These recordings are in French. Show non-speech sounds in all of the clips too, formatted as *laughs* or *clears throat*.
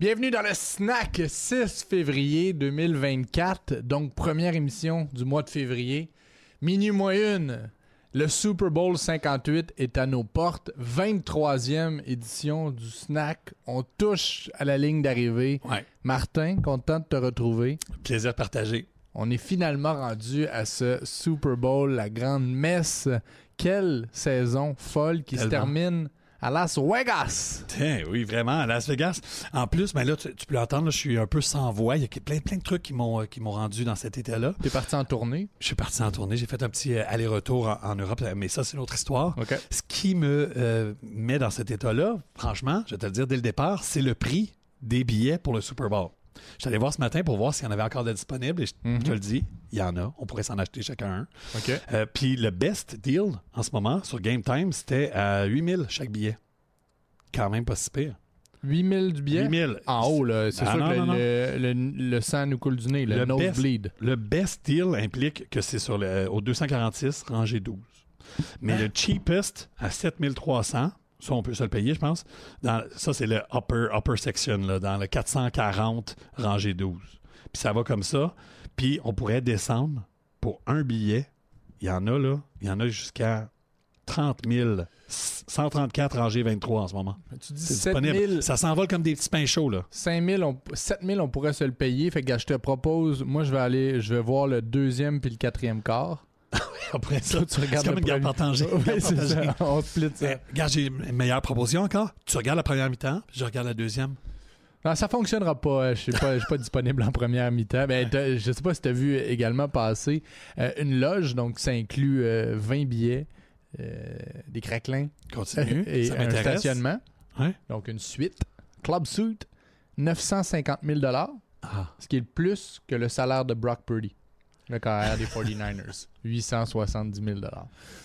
Bienvenue dans le Snack 6 février 2024, donc première émission du mois de février. Minuit moins une, le Super Bowl 58 est à nos portes, 23e édition du Snack. On touche à la ligne d'arrivée. Ouais. Martin, content de te retrouver. Plaisir partagé. On est finalement rendu à ce Super Bowl, la grande messe. Quelle saison folle qui se termine à Las Vegas. Tiens, oui, vraiment, à Las Vegas. En plus, ben là, tu, tu peux l'entendre, je suis un peu sans voix. Il y a plein, plein de trucs qui m'ont, euh, qui m'ont rendu dans cet état-là. T'es parti en tournée? Je suis parti en tournée, j'ai fait un petit euh, aller-retour en, en Europe, mais ça, c'est une autre histoire. Ce qui me euh, met dans cet état-là, franchement, je vais te le dire dès le départ, c'est le prix des billets pour le Super Bowl. Je suis allé voir ce matin pour voir s'il y en avait encore de disponibles et je, Mhm. te le dis, il y en a. On pourrait s'en acheter chacun un. Euh, Puis le best deal en ce moment sur Game Time, c'était à 8000 chaque billet. Quand même pas si pire. 8000 du billet? 8000. En haut, là, c'est Ah, sûr non, que non, non. le, le- le sang nous coule du nez, le, Le nosebleed. Le best deal implique que c'est sur le, au 246, rangée 12. Mais Hein? le cheapest à 7300, ça on peut se le payer, je pense. Dans, ça, c'est le upper, upper section, là, dans le 440, rangée 12. Puis ça va comme ça. Puis on pourrait descendre pour un billet. Il y en a, là. Il y en a jusqu'à 30 000. 134 rangée 23 en ce moment. Tu dis C'est 7000, disponible. Ça s'envole comme des petits pains chauds, là. 5000, on, 7000, on pourrait se le payer. Fait que je te propose, moi, je vais aller, je vais voir le deuxième puis le quatrième quart. Après ça, tu regardes comme une premier. partagée. Ça. On split ça. Eh, regarde, j'ai une meilleure proposition encore. Tu regardes la première mi-temps, puis je regarde la deuxième. Non, ça fonctionnera pas. Je suis pas, je suis pas disponible en première mi-temps. Ben, je sais pas si tu as vu également passer euh, une loge, donc ça inclut euh, 20 billets, euh, des craquelins Continue. *laughs* et ça un stationnement. Donc une suite. Club Suite, 950 000 Ah, ce qui est le plus que le salaire de Brock Purdy, le carrière des 49ers. 870 000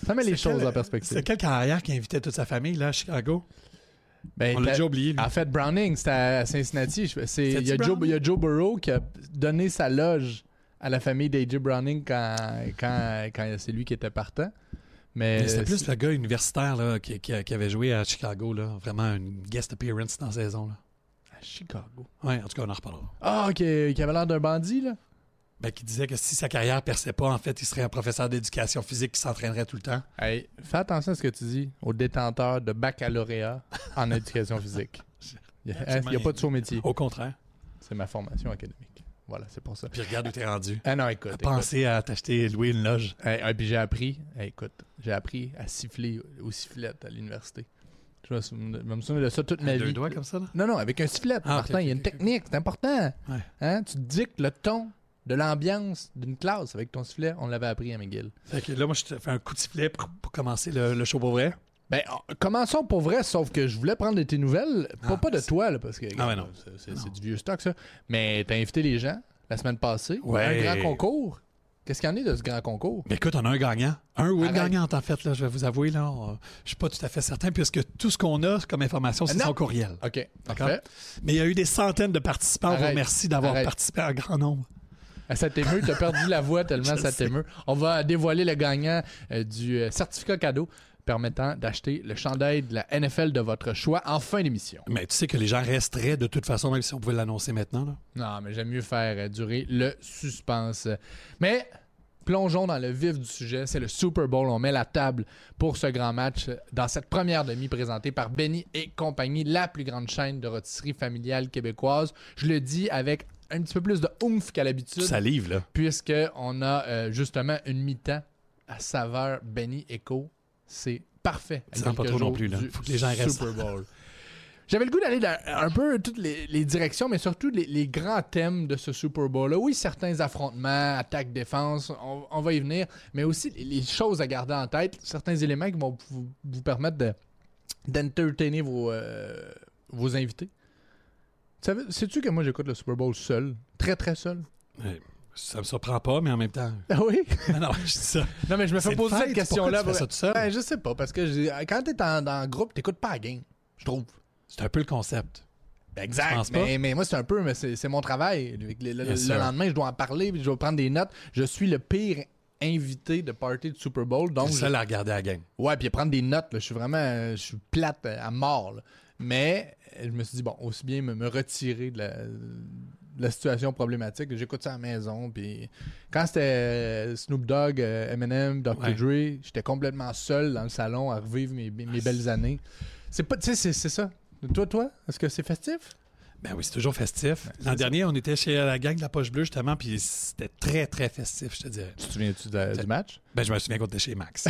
Ça met les choses quel- en perspective. C'est quel carrière qui invitait toute sa famille là, à Chicago? Ben, On l'a déjà oublié. lui. En fait, Browning, c'était à Cincinnati. Il y, y a Joe Burrow qui a donné sa loge à la famille d'AJ Browning quand, quand, quand c'est lui qui était partant. Mais, Mais c'était plus le gars universitaire là, qui, qui- qui avait joué à Chicago. Là. Vraiment une guest appearance dans la saison. Là. à Chicago. Ouais, en tout cas, on en reparlera. Ah, qui, qui avait l'air d'un bandit, là. Ben, qui disait que si sa carrière perçait pas, en fait, il serait un professeur d'éducation physique qui s'entraînerait tout le temps. Hey, fais attention à ce que tu dis aux détenteurs de baccalauréat en éducation physique. *laughs* Il n'y a, y a pas de saut métier. Au contraire. C'est ma formation académique. Voilà, c'est pour ça. Puis regarde où t'es rendu. Ah non, écoute. écoute. Penser à t'acheter et louer une loge. Hey, hey, puis j'ai appris, hey, écoute, j'ai appris à siffler au sifflet à l'université. Je me sou- je vais me souvenir de ça toute ma Deux vie. doigts comme ça, là? Non, non, avec un sifflet, Ah, Martin, il y a une technique, c'est important. Ouais. Hein? Tu dictes le ton de l'ambiance d'une classe avec ton sifflet. On l'avait appris à McGill. Fait que là, moi, je te fais un coup de sifflet pour, pour commencer le, le show pour vrai. Ben, oh, commençons pour vrai, sauf que je voulais prendre de tes nouvelles, pas, Ah, pas de toi, là, parce que Ah, non. c'est- du vieux stock, ça. Mais t'as invité les gens la semaine passée. Ouais. Un grand concours. Qu'est-ce qu'il y en est de ce grand concours? Mais écoute, on a un gagnant. Un ou une Arrête. gagnante, en fait, là, je vais vous avouer. Là, on- je suis pas tout à fait certain, puisque tout ce qu'on a comme information, c'est son courriel. OK, D'accord? Mais il y a eu des centaines de participants. On vous Arrête. remercie d'avoir Arrête. participé en grand nombre. Ça t'émeut, t'as perdu la voix tellement *laughs* ça t'émeut. On va dévoiler le gagnant euh, du euh, certificat cadeau permettant d'acheter le chandail de la NFL de votre choix en fin d'émission. Mais tu sais que les gens resteraient de toute façon, même si on pouvait l'annoncer maintenant. Là. Non, mais j'aime mieux faire euh, durer le suspense. Mais plongeons dans le vif du sujet. C'est le Super Bowl. On met la table pour ce grand match dans cette première demi présentée par Benny et compagnie, la plus grande chaîne de rôtisserie familiale québécoise. Je le dis avec un petit peu plus de oomph qu'à l'habitude. Salive, là. Puisqu'on a euh, justement une mi-temps à saveur Benny Echo. C'est parfait. Dis-en pas trop non plus, là. Faut que les gens restent. Super Bowl. J'avais le goût d'aller dans un peu toutes les, les directions, mais surtout les, les grands thèmes de ce Super Bowl-là. Oui, certains affrontements, attaque, défense, on, on va y venir, mais aussi les, les choses à garder en tête, certains éléments qui vont vous, vous permettre de- d'entertainer vos, euh, vos invités. Sais-tu que moi j'écoute le Super Bowl seul? Très très seul. Ouais. Ça me surprend pas, mais en même temps. Ah oui? *laughs* non, non, je dis ça. Non, mais je me C'est fais une poser cette question-là. pourquoi tu fais ça tout seul? Ben, je sais pas, parce que j'ai- quand t'es en, dans le groupe, t'écoutes pas la game, je trouve. C'est un peu le concept. Tu Exact. Mais, mais moi, c'est un peu, mais c'est mon travail. Le, lendemain, je dois en parler, puis je dois prendre des notes. Je suis le pire invité de party de Super Bowl. Donc, Donc, je- seul à regarder la game. ouais, puis prendre des notes, là, je suis vraiment je suis plate à mort. là. Mais je me suis dit, bon, aussi bien me, me retirer de la, de la situation problématique. J'écoute ça à la maison. Puis quand c'était euh, Snoop Dogg, euh, Eminem, Dr. Ouais. Dre, j'étais complètement seul dans le salon à revivre mes, mes belles années. C'est pas, tu sais, c'est ça. Toi, toi, est-ce que c'est festif? Ben oui, c'est toujours festif. L'an dernier, on était chez la gang de la Poche Bleue, justement, puis c'était très, très festif, je te dirais. Tu te souviens-tu du match? Ben, je me souviens qu'on était chez Max.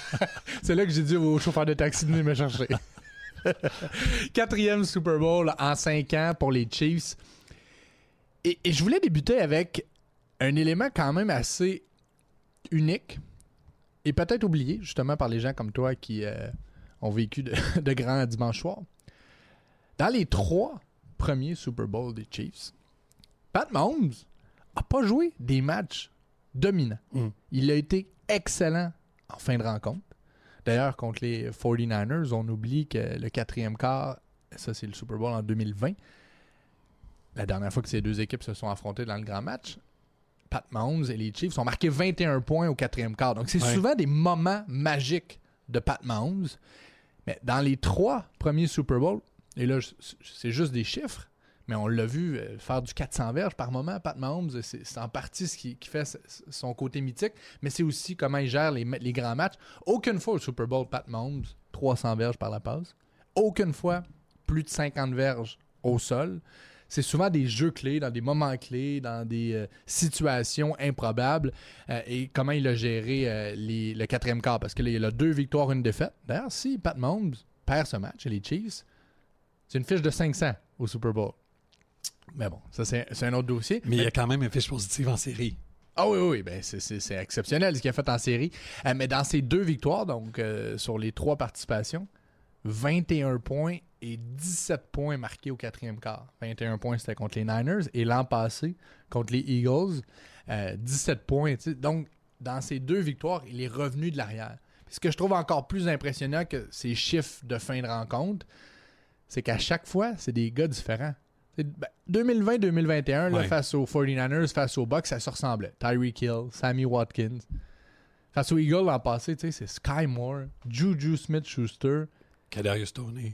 *laughs* C'est là que j'ai dit au chauffeur de taxi de venir me chercher. *laughs* Quatrième Super Bowl en cinq ans pour les Chiefs. Et, et je voulais débuter avec un élément quand même assez unique et peut-être oublié justement par les gens comme toi qui euh, ont vécu de, *laughs* de grands dimanches soirs. Dans les trois premiers Super Bowl des Chiefs, Pat Mahomes a pas joué des matchs dominants. Mm. Il a été excellent en fin de rencontre. D'ailleurs, contre les 49ers, on oublie que le quatrième quart, ça c'est le Super Bowl en 2020, la dernière fois que ces deux équipes se sont affrontées dans le grand match, Pat Mahomes et les Chiefs ont marqué 21 points au quatrième quart. Donc c'est Ouais. souvent des moments magiques de Pat Mahomes. Mais dans les trois premiers Super Bowls, et là c'est juste des chiffres, mais on l'a vu euh, faire du 400 verges par moment. Pat Mahomes, c'est en partie ce qui, fait son côté mythique, mais c'est aussi comment il gère les, grands matchs. Aucune fois au Super Bowl, Pat Mahomes, 300 verges par la passe. Aucune fois, plus de 50 verges au sol. C'est souvent des jeux clés, dans des moments clés, dans des euh, situations improbables. euh, et comment il a géré le quatrième quart. Parce que là, il a deux victoires, une défaite. D'ailleurs, si Pat Mahomes perd ce match les Chiefs, c'est une fiche de 500 au Super Bowl. Mais bon, ça, c'est un autre dossier. Mais il y a quand même une fiche positive en série. Ah oui, oui, oui, ben c'est- exceptionnel ce qu'il a fait en série. Euh, mais dans ses deux victoires, donc euh, sur les trois participations, 21 points et 17 points marqués au quatrième quart. 21 points, c'était contre les Niners. Et l'an passé, contre les Eagles, euh, 17 points. tu sais. Donc, dans ces deux victoires, il est revenu de l'arrière. Ce que je trouve encore plus impressionnant que ces chiffres de fin de rencontre, c'est qu'à chaque fois, c'est des gars différents. C'est- ben, 2020-2021, là, Ouais. face aux 49ers, face aux Bucks, ça se ressemblait. Tyreek Hill, Sammy Watkins. Face aux Eagles l'an passé, c'est Sky Moore, Juju Smith-Schuster, Kadarius Tony.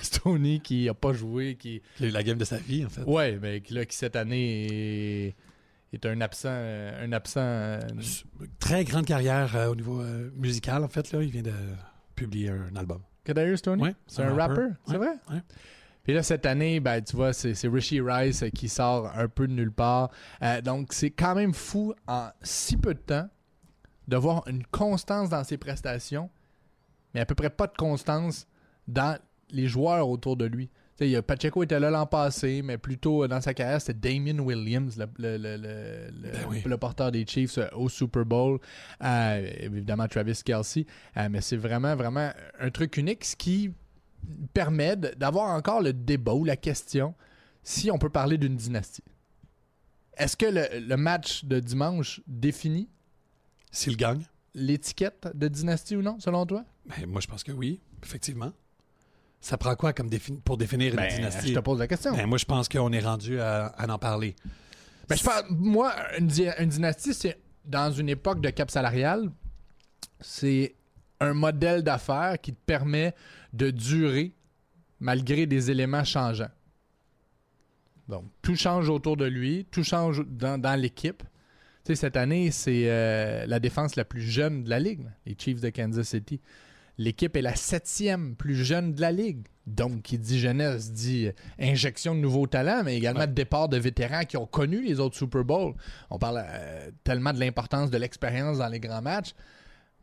Stoney *laughs* qui a pas joué, qui... Il a eu la game de sa vie, en fait. Ouais, mais qui, là, qui cette année est, est un absent... Un absent euh, Très grande carrière euh, au niveau euh, musical, en fait. Là. Il vient de publier un album. Kadarius c'est un un rapper, rapper. c'est vrai? Puis là, cette année, ben, tu vois, c'est Rishi Rice qui sort un peu de nulle part. Euh, donc, c'est quand même fou en si peu de temps de voir une constance dans ses prestations, mais à peu près pas de constance dans les joueurs autour de lui. Pacheco était là l'an passé, mais plutôt euh, dans sa carrière, c'était Damien Williams, le, le- le- le- le- Ben oui. porteur des Chiefs euh, au Super Bowl. Euh, évidemment, Travis Kelsey. Euh, mais c'est vraiment, vraiment un truc unique, ce qui permet d'avoir encore le débat ou la question si on peut parler d'une dynastie. Est-ce que le, le match de dimanche définit S'il gagne, l'étiquette de dynastie ou non, selon toi? ben, moi, je pense que oui, effectivement. Ça prend quoi comme défi- pour définir une Ben, dynastie? je te pose la question. Ben, moi, je pense qu'on est rendu à, à en parler. Ben, je moi, une, di- une dynastie, c'est dans une époque de cap salarial, c'est un modèle d'affaires qui te permet de durer malgré des éléments changeants. Donc, tout change autour de lui, tout change dans, dans l'équipe. Tu sais, cette année, c'est euh, la défense la plus jeune de la ligue, les Chiefs de Kansas City. L'équipe est la septième plus jeune de la ligue. Donc, qui dit jeunesse dit injection de nouveaux talents, mais également de départ de vétérans qui ont connu les autres Super Bowls. On parle euh, tellement de l'importance de l'expérience dans les grands matchs.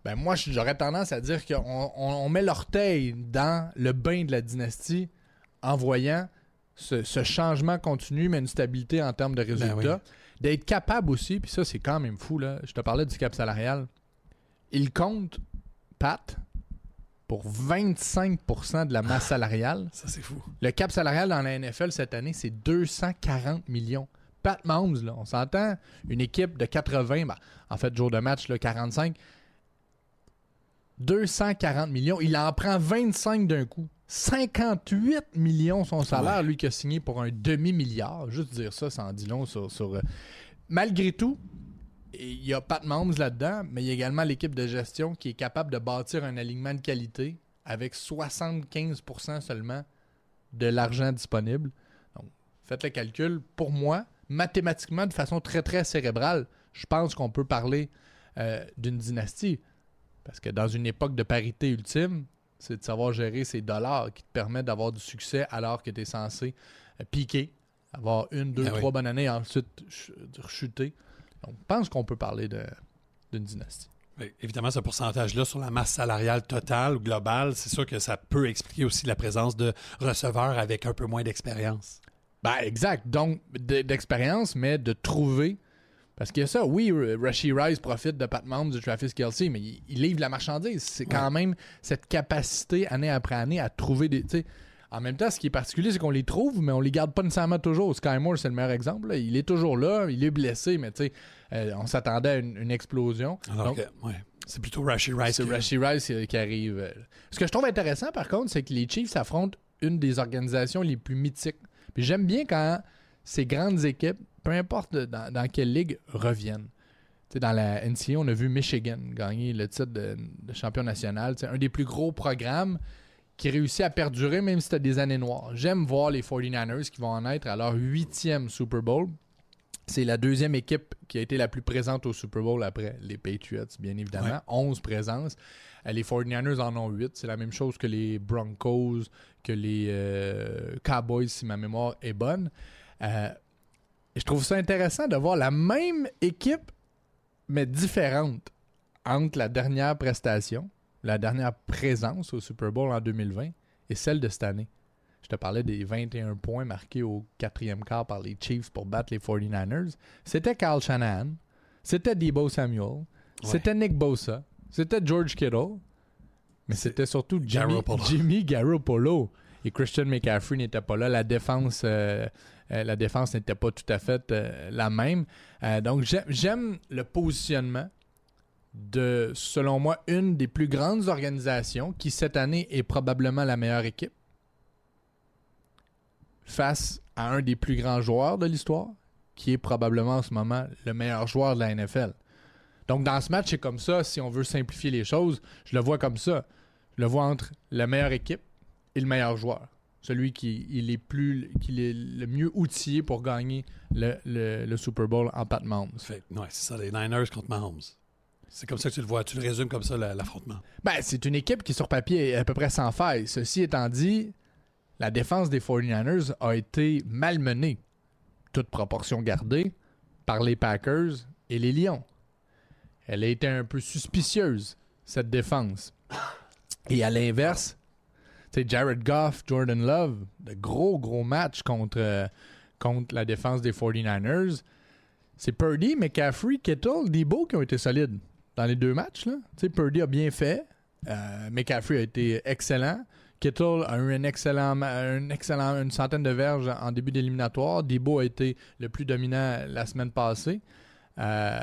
Ben moi, j'aurais tendance à dire qu'on on, met l'orteil dans le bain de la dynastie en voyant ce, changement continu, mais une stabilité en termes de ben résultats. D'être capable aussi, puis ça, c'est quand même fou, là. Je te parlais du cap salarial. Il compte, Pat, pour 25% de la masse salariale. Ça, c'est fou. Le cap salarial dans la NFL cette année, c'est 240 millions. Pat Mahomes, là, on s'entend, une équipe de 80, ben, en fait, jour de match, là, 45, 240 millions. Il en prend 25 d'un coup. 58 millions son salaire, lui qui a signé pour un demi-milliard. Juste dire ça, ça en dit long sur. sur euh, Malgré tout, il y a Pat Mahomes là-dedans, mais il y a également l'équipe de gestion qui est capable de bâtir un alignement de qualité avec 75% seulement de l'argent disponible. Donc, faites le calcul. Pour moi, mathématiquement, de façon très, très cérébrale, je pense qu'on peut parler euh, d'une dynastie. Parce que dans une époque de parité ultime, c'est de savoir gérer ces dollars qui te permettent d'avoir du succès alors que tu es censé euh, piquer, avoir une, deux, ben trois bonnes années et ensuite chuter. Donc, je pense qu'on peut parler d'une dynastie. évidemment, ce pourcentage-là sur la masse salariale totale ou globale, c'est sûr que ça peut expliquer aussi la présence de receveurs avec un peu moins d'expérience. Ben, exact. Donc, d'expérience, mais de trouver. Parce qu'il y a ça, oui, Rashi Rice profite de Pat Mahomes, de Travis Kelsey, mais il, livre la marchandise. C'est quand même cette capacité, année après année, à trouver des. En même temps, ce qui est particulier, c'est qu'on les trouve, mais on les garde pas nécessairement toujours. Sky Moore, c'est le meilleur exemple. Il est toujours là, il est blessé, mais tu sais, euh, on s'attendait à une, explosion. Alors C'est plutôt Rashi Rice. C'est Rashi Rice qui arrive. Euh. Ce que je trouve intéressant, par contre, c'est que les Chiefs affrontent une des organisations les plus mythiques. Puis j'aime bien quand ces grandes équipes, peu importe dans, quelle ligue, reviennent. dans la NCA, on a vu Michigan gagner le titre de, champion national. C'est un des plus gros programmes qui réussit à perdurer même si c'était des années noires. J'aime voir les 49ers qui vont en être à leur huitième Super Bowl. C'est la deuxième équipe qui a été la plus présente au Super Bowl après les Patriots, bien évidemment. 11 présences. Euh, les 49ers en ont 8. C'est la même chose que les Broncos, que les euh, Cowboys, si ma mémoire est bonne. Euh, je trouve ça intéressant de voir la même équipe, mais différente entre la dernière prestation la dernière présence au Super Bowl en 2020 et celle de cette année. Je te parlais des 21 points marqués au quatrième quart par les Chiefs pour battre les 49ers. C'était Kyle Shanahan, c'était Debo Samuel, c'était Nick Bosa, c'était George Kittle, mais c'était surtout Jimmy, *laughs* Jimmy, Garoppolo. Et Christian McCaffrey n'était pas là. La défense, euh, euh, la défense n'était pas tout à fait euh, la même. donc j'aime le positionnement de, selon moi, une des plus grandes organisations qui, cette année, est probablement la meilleure équipe face à un des plus grands joueurs de l'histoire, qui est probablement en ce moment le meilleur joueur de la NFL. Donc, dans ce match, c'est comme ça. Si on veut simplifier les choses, je le vois comme ça. Je le vois entre la meilleure équipe et le meilleur joueur. Celui qui est le mieux outillé pour gagner le, Super Bowl en Pat Mahomes. c'est ça, les Niners contre Mahomes. C'est comme ça que tu le vois. Tu le résumes comme ça, l'affrontement. Ben, c'est une équipe qui, sur papier, est à peu près sans faille. Ceci étant dit, la défense des 49ers a été malmenée, toute proportion gardée, par les Packers et les Lions. Elle a été un peu suspicieuse, cette défense. Et à l'inverse, Jared Goff, Jordan Love, de gros, gros matchs contre, contre la défense des 49ers. C'est Purdy, McCaffrey, Kittle, Debo qui ont été solides dans les deux matchs. Là. Purdy a bien fait. Euh, McCaffrey a été excellent. Kittle a eu un excellent, un excellent, une centaine de verges en début d'éliminatoire. Debo a été le plus dominant la semaine passée. Euh,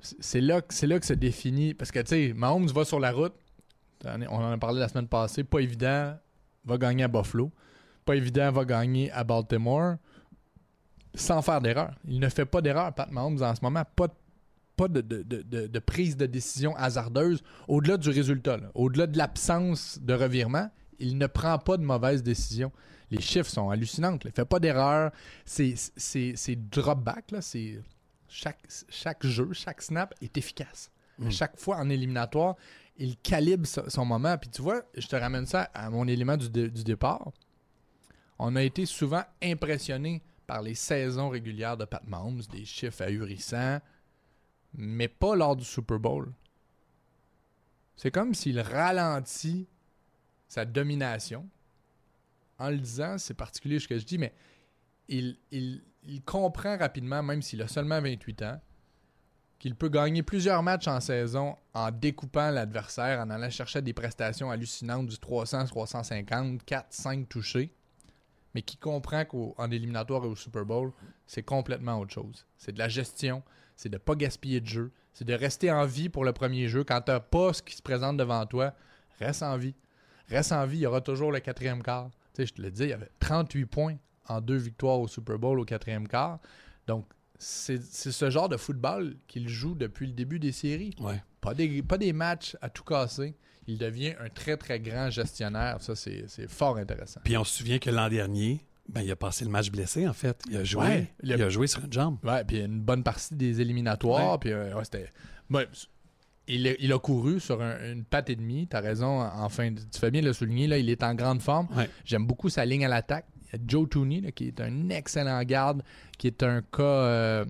c'est là, là que se définit. Parce que, tu sais, Mahomes va sur la route. On en a parlé la semaine passée. Pas évident, va gagner à Buffalo. Pas évident, va gagner à Baltimore. Sans faire d'erreur. Il ne fait pas d'erreur, Pat Mahomes, en ce moment. Pas de pas de, prise de décision hasardeuse au-delà du résultat, au-delà de l'absence de revirement. Il ne prend pas de mauvaises décisions. Les chiffres sont hallucinants. Il ne fait pas d'erreur. C'est drop back, c'est chaque, chaque jeu, chaque snap est efficace. Mm. À chaque fois en éliminatoire, il calibre so- son moment. Puis tu vois, je te ramène ça à mon élément du départ. On a été souvent impressionné par les saisons régulières de Pat Mahomes, des chiffres ahurissants, mais pas lors du Super Bowl. C'est comme s'il ralentit sa domination. En le disant, c'est particulier ce que je dis, mais il, comprend rapidement, même s'il a seulement 28 ans, qu'il peut gagner plusieurs matchs en saison en découpant l'adversaire, en allant chercher des prestations hallucinantes du 300, 350, 4, 5 touchés, mais qui comprend qu'en éliminatoire et au Super Bowl, c'est complètement autre chose. C'est de la gestion, c'est de ne pas gaspiller de jeu, c'est de rester en vie pour le premier jeu. Quand tu n'as pas ce qui se présente devant toi, reste en vie. Reste en vie, il y aura toujours le quatrième quart. Tu sais, je te le dis, il y avait 38 points en deux victoires au Super Bowl au quatrième quart. Donc, c'est ce genre de football qu'il joue depuis le début des séries. Ouais. Pas des, pas des matchs à tout casser. Il devient un très, très grand gestionnaire. Ça, c'est c'est fort intéressant. Puis on se souvient que l'an dernier, ben, il a passé le match blessé, en fait. Il a joué, Ouais, il a joué sur une jambe. Ouais, puis une bonne partie des éliminatoires. Puis euh, ouais, c'était. ouais, il, a, il a couru sur un- une patte et demie. T'as raison. Enfin, tu fais bien de le souligner. Là, il est en grande forme. J'aime beaucoup sa ligne à l'attaque. Il y a Joe Tooney, là, qui est un excellent garde, qui est un cas euh,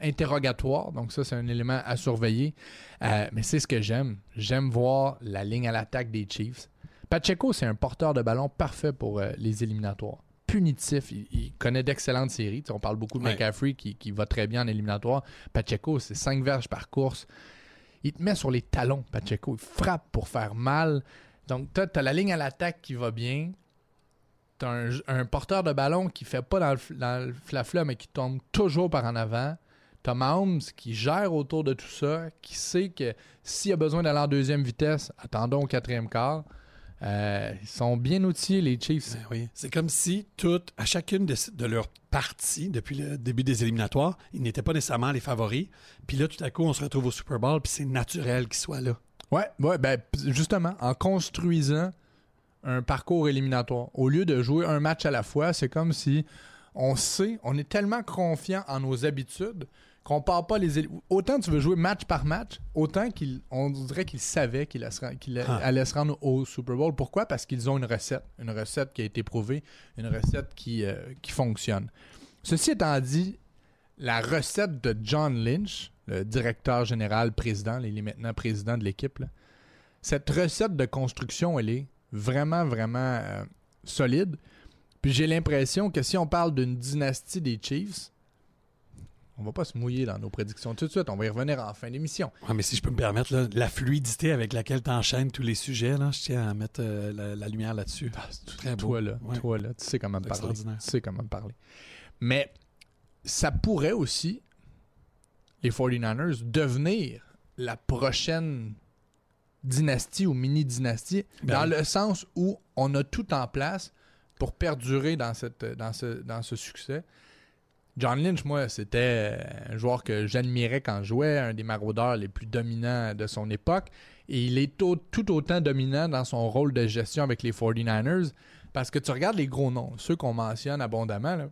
interrogatoire. Donc, ça, c'est un élément à surveiller. Euh, mais c'est ce que j'aime. J'aime voir la ligne à l'attaque des Chiefs. Pacheco, c'est un porteur de ballon parfait pour euh, les éliminatoires. Punitif, il, il connaît d'excellentes séries. On parle beaucoup de Ouais. McCaffrey qui, qui va très bien en éliminatoire. Pacheco, c'est 5 verges par course. Il te met sur les talons, Pacheco. Il frappe pour faire mal. Donc, tu as, la ligne à l'attaque qui va bien. Tu as un, un porteur de ballon qui fait pas dans le, dans le flafla, mais qui tombe toujours par en avant. Tu as Mahomes qui gère autour de tout ça, qui sait que s'il a besoin d'aller en deuxième vitesse, attendons au quatrième quart. Euh, ils sont bien outillés, les Chiefs. Ben oui. C'est comme si toutes, à chacune de, de leurs parties, depuis le début des éliminatoires, ils n'étaient pas nécessairement les favoris. Puis là, tout à coup, on se retrouve au Super Bowl, puis c'est naturel qu'ils soient là. Ouais, ouais, ben justement, en construisant un parcours éliminatoire, au lieu de jouer un match à la fois, c'est comme si on sait, on est tellement confiant en nos habitudes qu'on part pas les autant tu veux jouer match par match, autant qu'il on dirait qu'ils savaient qu'il allait se rend- qu'il Ah. allait se rendre au Super Bowl. Pourquoi? Parce qu'ils ont une recette, une recette qui a été prouvée, une recette qui euh, qui fonctionne. Ceci étant dit, la recette de John Lynch, le directeur général président, il est maintenant président de l'équipe, cette recette de construction, elle est vraiment, vraiment euh, solide. Puis j'ai l'impression que si on parle d'une dynastie des Chiefs, on va pas se mouiller dans nos prédictions tout de suite. On va y revenir en fin d'émission. Ouais, mais si je peux me permettre, là, la fluidité avec laquelle tu enchaînes tous les sujets, là, je tiens à mettre euh, la, la lumière là-dessus. Très beau. Toi, là, Ouais. toi, là, tu sais comment me parler. extraordinaire. Tu sais comment me parler. Mais ça pourrait aussi, les 49ers, devenir la prochaine dynastie ou mini-dynastie, Ben dans oui. le sens où on a tout en place pour perdurer dans, cette, dans, ce, dans ce succès. John Lynch, moi, c'était un joueur que j'admirais quand je jouais, un des maraudeurs les plus dominants de son époque. Et il est tout autant dominant dans son rôle de gestion avec les 49ers. Parce que tu regardes les gros noms, ceux qu'on mentionne abondamment.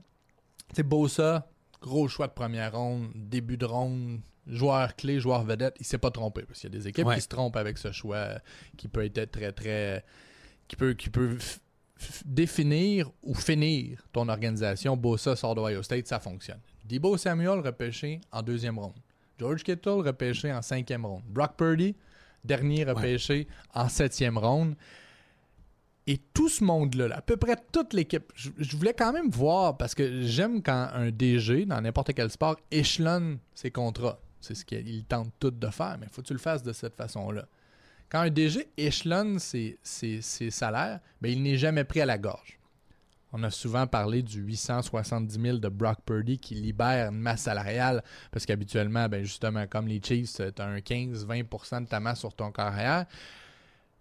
sais, Bosa, gros choix de première ronde, début de ronde, joueur clé, joueur vedette, il s'est pas trompé. Parce qu'il y a des équipes Ouais. qui se trompent avec ce choix qui peut être très, très. qui peut, qui peut définir ou finir ton organisation. Bosa sort d'Ohio State, ça fonctionne. Debo Samuel repêché en deuxième ronde. George Kittle repêché en cinquième ronde. Brock Purdy, dernier repêché en septième ronde. Et tout ce monde-là, là, à peu près toute l'équipe, je, je voulais quand même voir, parce que j'aime quand un DG, dans n'importe quel sport, échelonne ses contrats. C'est ce qu'il tente tout de faire, mais il faut que tu le fasses de cette façon-là. Quand un DG échelonne ses, salaires, ben, il n'est jamais pris à la gorge. On a souvent parlé du 870 000 de Brock Purdy qui libère une masse salariale parce qu'habituellement, ben justement, comme les Chiefs, tu un 15-20% de ta masse sur ton carrière.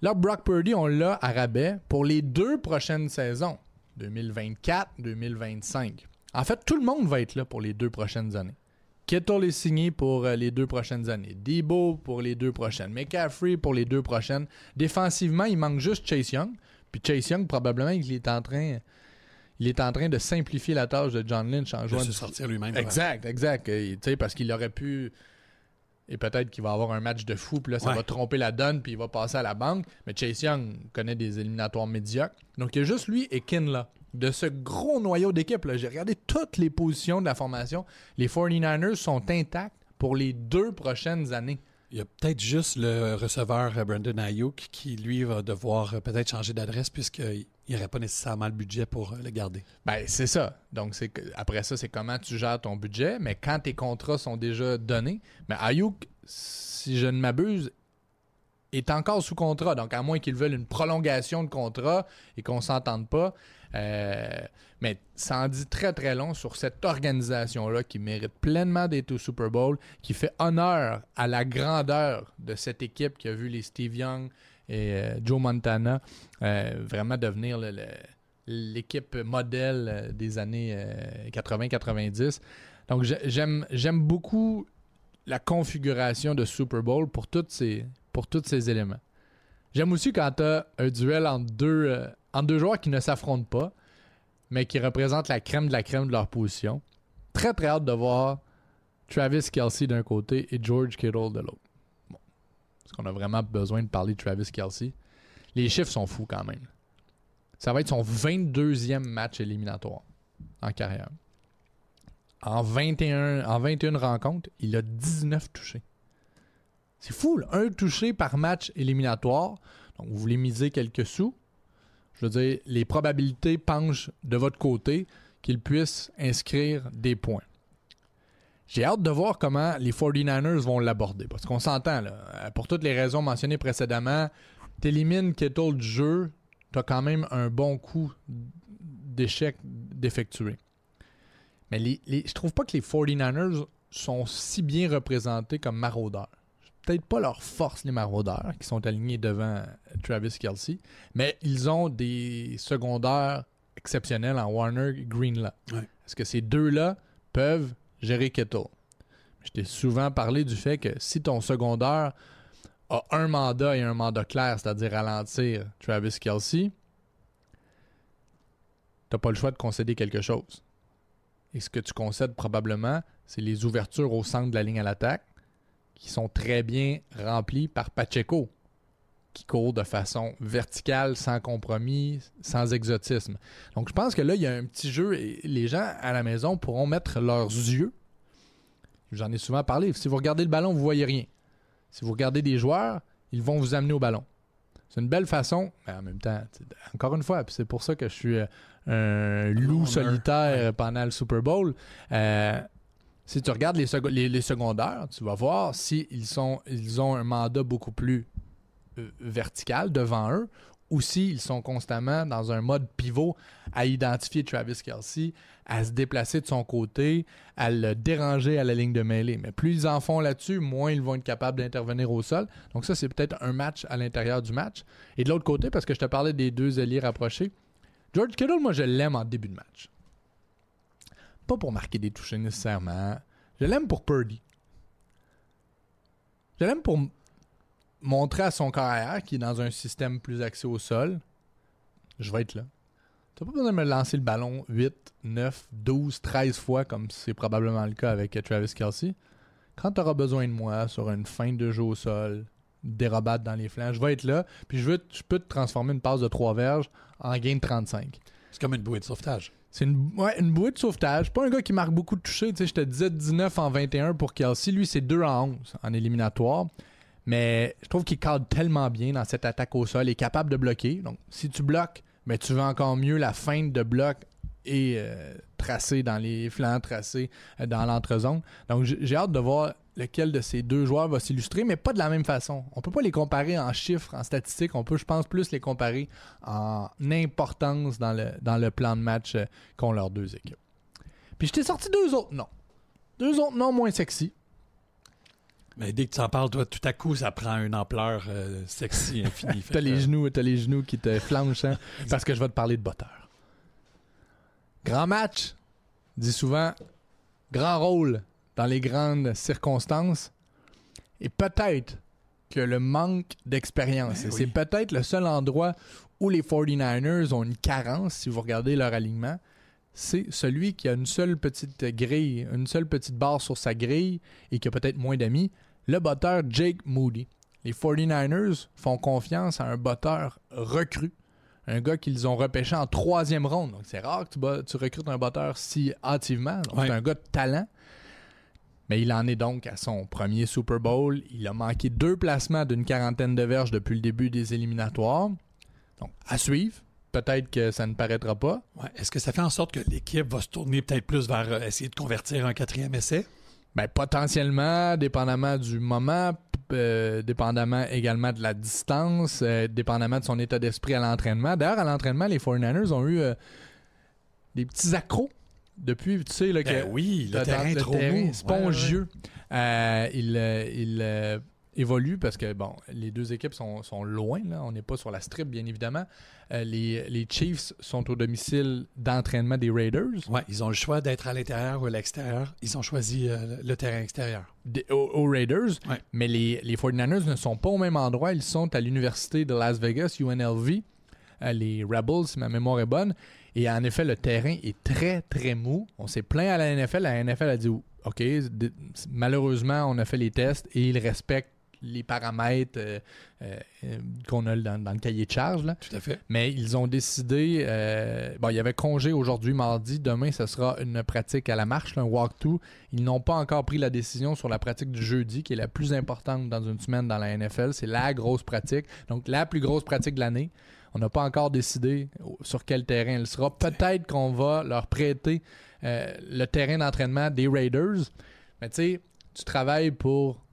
Là, Brock Purdy, on l'a à rabais pour les deux prochaines saisons, 2024-2025. En fait, tout le monde va être là pour les deux prochaines années. Kittle est signé pour euh, les deux prochaines années? Debo pour les deux prochaines. McCaffrey pour les deux prochaines. Défensivement, il manque juste Chase Young. Puis Chase Young, probablement, il est en train. il est en train de simplifier la tâche de John Lynch en De jouant se du- sortir lui-même. Exact, exact. Et, tu sais, parce qu'il aurait pu. Et peut-être qu'il va avoir un match de fou, puis là, ça Ouais. va tromper la donne, puis il va passer à la banque. Mais Chase Young connaît des éliminatoires médiocres. Donc, il y a juste lui et Kin là. De ce gros noyau d'équipe, j'ai regardé toutes les positions de la formation. Les 49ers sont intacts pour les deux prochaines années. Il y a peut-être juste le receveur euh, Brandon Ayuk qui, lui, va devoir euh, peut-être changer d'adresse puisqu'il n'aurait pas nécessairement le budget pour euh, le garder. Ben, c'est ça. Donc, c'est après ça, c'est comment tu gères ton budget. Mais quand tes contrats sont déjà donnés, mais Ayuk, si je ne m'abuse, est encore sous contrat. Donc, à moins qu'ils veulent une prolongation de contrat et qu'on s'entende pas. euh, mais ça en dit très, très long sur cette organisation-là qui mérite pleinement d'être au Super Bowl, qui fait honneur à la grandeur de cette équipe qui a vu les Steve Young et euh, Joe Montana euh, vraiment devenir l'équipe modèle des années euh, 80-90. Donc j'ai- j'aime j'aime beaucoup la configuration de Super Bowl pour toutes ces pour tous ces éléments. J'aime aussi quand tu as un duel entre deux, euh, deux joueurs qui ne s'affrontent pas, mais qui représentent la crème de la crème de leur position. Très très hâte de voir Travis Kelsey d'un côté et George Kittle de l'autre. Bon. Est-ce qu'on a vraiment besoin de parler de Travis Kelsey? Les chiffres sont fous quand même. Ça va être son 22e match éliminatoire en carrière. En 21, en 21 rencontres, il a 19 touchés. C'est fou, un touché par match éliminatoire. Donc, vous voulez miser quelques sous. Je veux dire, les probabilités penchent de votre côté qu'il puisse inscrire des points. J'ai hâte de voir comment les 49ers vont l'aborder. Parce qu'on s'entend, là. Euh, Pour toutes les raisons mentionnées précédemment, t'élimines Kittle du jeu, t'as quand même un bon coup d'échec d'effectuer. Mais les, les- je trouve pas que les 49ers sont si bien représentés comme maraudeurs. Peut-être pas leur force, les maraudeurs, qui sont alignés devant Travis Kelsey, mais ils ont des secondaires exceptionnels en Warner et Greenlaw. Ouais. Est-ce que ces deux-là peuvent gérer Kittle? Je t'ai souvent parlé du fait que si ton secondaire a un mandat et un mandat clair, c'est-à-dire ralentir Travis Kelsey, t'as pas le choix de concéder quelque chose. Et ce que tu concèdes probablement, c'est les ouvertures au centre de la ligne à l'attaque qui sont très bien remplies par Pacheco, qui court de façon verticale, sans compromis, sans exotisme. Donc je pense que là, il y a un petit jeu et les gens à la maison pourront mettre leurs yeux. J'en ai souvent parlé. Si vous regardez le ballon, vous voyez rien. Si vous regardez des joueurs, ils vont vous amener au ballon. C'est une belle façon, mais en même temps, encore une fois, c'est pour ça que je suis euh, un loup solitaire pendant le Super Bowl. Euh, si tu regardes les, seco- les- les secondaires, tu vas voir s'ils ils ont un mandat beaucoup plus euh, vertical devant eux ou s'ils sont constamment dans un mode pivot à identifier Travis Kelsey, à se déplacer de son côté, à le déranger à la ligne de mêlée. Mais plus ils en font là-dessus, moins ils vont être capables d'intervenir au sol. Donc ça, c'est peut-être un match à l'intérieur du match. Et de l'autre côté, parce que je te parlais des deux alliés rapprochés, George Kittle, moi, je l'aime en début de match. Pas pour marquer des touchés nécessairement. Je l'aime pour Purdy. Je l'aime pour montrer à son carrière qui est dans un système plus axé au sol. Je vais être là. T'as pas besoin de me lancer le ballon 8, 9, 12, 13 fois comme c'est probablement le cas avec Travis Kelsey. Quand tu auras besoin de moi sur une fin de jeu au sol, dérobade dans les flancs, je vais être là. Puis je peux te transformer une passe de 3 verges en gain de 35. C'est comme une bouée de sauvetage. C'est une, ouais, bouée de sauvetage. Pas un gars qui marque beaucoup de touchés. Tu sais, je te disais 19 en 21 pour Kelsey. Lui, c'est 2 en 11 en éliminatoire. Mais je trouve qu'il cadre tellement bien dans cette attaque au sol. Il est capable de bloquer. Donc, si tu bloques, mais tu veux encore mieux la feinte de bloc et euh, tracée dans les flancs, tracée euh, dans l'entrezone. Donc, j'ai hâte de voir lequel de ces deux joueurs va s'illustrer, mais pas de la même façon. On peut pas les comparer en chiffres, en statistiques. On peut, je pense, plus les comparer en importance dans le, dans le plan de match euh, qu'ont leurs deux équipes. Puis je t'ai sorti deux autres noms. Deux autres noms moins sexy. Mais dès que tu en parles, toi, tout à coup, ça prend une ampleur euh, sexy *laughs* infinie. T'as les genoux, t'as les genoux qui te flanchent, hein, parce que je vais te parler de botteur. Grand match, dit souvent, grand rôle dans les grandes circonstances, et peut-être que le manque d'expérience. Ben C'est oui. peut-être le seul endroit où les 49ers ont une carence, si vous regardez leur alignement. C'est celui qui a une seule petite grille, une seule petite barre sur sa grille et qui a peut-être moins d'amis, le botteur Jake Moody. Les 49ers font confiance à un botteur recru, un gars qu'ils ont repêché en troisième ronde. Donc c'est rare que tu, recrutes un botteur si hâtivement. Donc, Ouais. C'est un gars de talent. Mais il en est donc à son premier Super Bowl. Il a manqué deux placements d'une quarantaine de verges depuis le début des éliminatoires. Donc, à suivre. Peut-être que ça ne paraîtra pas. Ouais. Est-ce que ça fait en sorte que l'équipe va se tourner peut-être plus vers euh, essayer de convertir un quatrième essai? Ben, potentiellement, dépendamment du moment, euh, dépendamment également de la distance, euh, dépendamment de son état d'esprit à l'entraînement. D'ailleurs, à l'entraînement, les 49ers ont eu euh, des petits accros depuis, tu sais, là, que Ben oui, le terrain est le trop terrain mou. spongieux. Euh, il euh, il, euh, évolue parce que, bon, les deux équipes sont, sont loin, là. On n'est pas sur la strip, bien évidemment. Euh, les, les Chiefs sont au domicile d'entraînement des Raiders. Ouais, ils ont le choix d'être à l'intérieur ou à l'extérieur. Ils ont choisi euh, le terrain extérieur. des- aux, aux Raiders, Ouais. mais les, les 49ers ne sont pas au même endroit. Ils sont à l'université de Las Vegas, UNLV, euh, les Rebels, si ma mémoire est bonne. Et en effet, le terrain est très, très mou. On s'est plaint à la NFL. La NFL a dit OK, malheureusement, on a fait les tests et ils respectent les paramètres euh, euh, qu'on a dans, dans le cahier de charge. Là. Tout à fait. Mais ils ont décidé. euh, bon, il y avait congé aujourd'hui, mardi. Demain, ce sera une pratique à la marche, là, un walk-through. Ils n'ont pas encore pris la décision sur la pratique du jeudi, qui est la plus importante dans une semaine dans la NFL. C'est la grosse pratique. Donc, la plus grosse pratique de l'année. On n'a pas encore décidé sur quel terrain elle sera. Peut-être qu'on va leur prêter euh, le terrain d'entraînement des Raiders. Mais tu sais, tu travailles pour